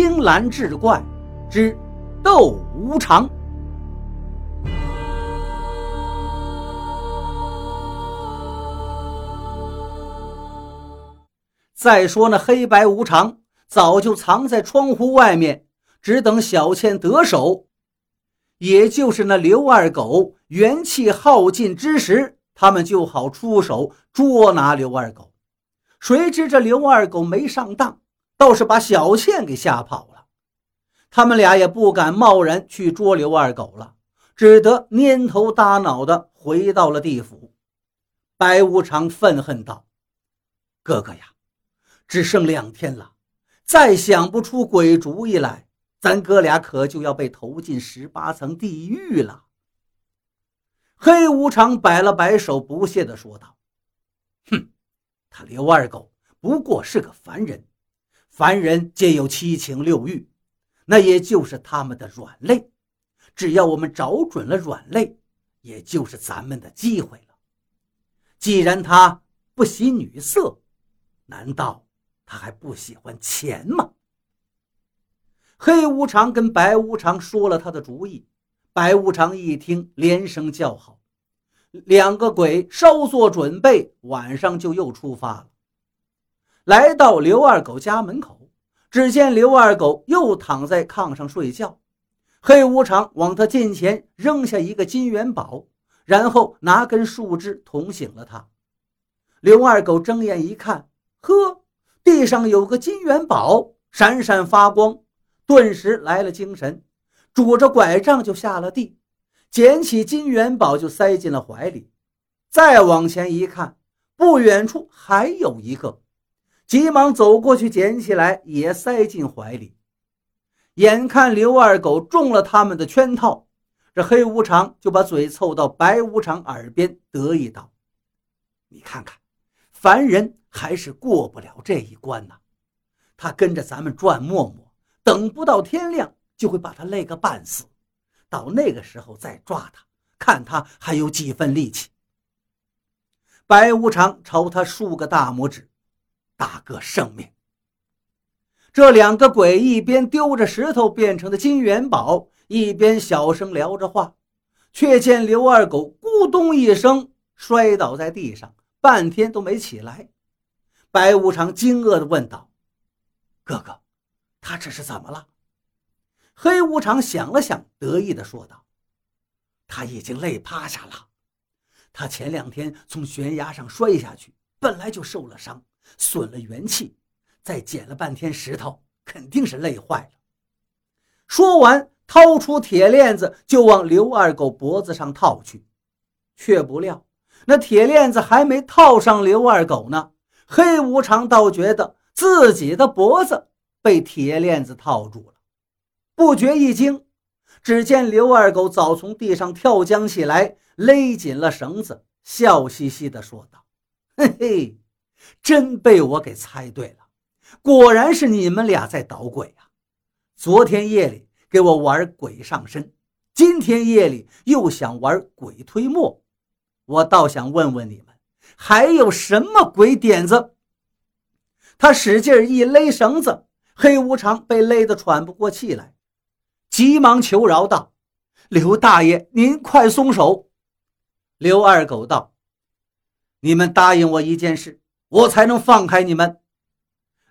青蓝志怪之斗无常。再说那黑白无常早就藏在窗户外面，只等小倩得手，也就是那刘二狗元气耗尽之时，他们就好出手捉拿刘二狗。谁知这刘二狗没上当，倒是把小倩给吓跑了。他们俩也不敢贸然去捉刘二狗了，只得蔫头耷脑的回到了地府。白无常愤恨道：“哥哥呀！”只剩两天了，再想不出鬼主意来，咱哥俩可就要被投进十八层地狱了。黑无常摆了摆手，不屑地说道：“哼，他刘二狗不过是个凡人，凡人皆有七情六欲，那也就是他们的软肋。只要我们找准了软肋，也就是咱们的机会了。既然他不喜女色，难道？”他还不喜欢钱吗？黑无常跟白无常说了他的主意，白无常一听，连声叫好。两个鬼稍作准备，晚上就又出发了。来到刘二狗家门口，只见刘二狗又躺在炕上睡觉。黑无常往他近前扔下一个金元宝，然后拿根树枝捅醒了他。刘二狗睁眼一看，呵。地上有个金元宝，闪闪发光，顿时来了精神，拄着拐杖就下了地，捡起金元宝就塞进了怀里。再往前一看，不远处还有一个，急忙走过去捡起来也塞进怀里。眼看刘二狗中了他们的圈套，这黑无常就把嘴凑到白无常耳边得意道：“你看看，凡人。”还是过不了这一关呐！他跟着咱们转磨磨，等不到天亮就会把他累个半死。到那个时候再抓他，看他还有几分力气。白无常朝他竖个大拇指：“大哥圣命！”这两个鬼一边丢着石头变成的金元宝，一边小声聊着话，却见刘二狗咕咚一声摔倒在地上，半天都没起来。白无常惊愕地问道：“哥哥，他这是怎么了？”黑无常想了想，得意地说道：“他已经累趴下了。他前两天从悬崖上摔下去，本来就受了伤，损了元气，再捡了半天石头，肯定是累坏了。”说完，掏出铁链子就往刘二狗脖子上套去，却不料那铁链子还没套上刘二狗呢。黑无常倒觉得自己的脖子被铁链子套住了，不觉一惊，只见刘二狗早从地上跳将起来，勒紧了绳子，笑嘻嘻地说道：“嘿嘿，真被我给猜对了，果然是你们俩在捣鬼啊！昨天夜里给我玩鬼上身，今天夜里又想玩鬼推磨，我倒想问问你们。”还有什么鬼点子？他使劲一勒绳子，黑无常被勒得喘不过气来，急忙求饶道：“刘大爷，您快松手！”刘二狗道：“你们答应我一件事，我才能放开你们。”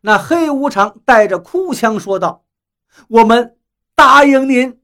那黑无常带着哭腔说道：“我们答应您。”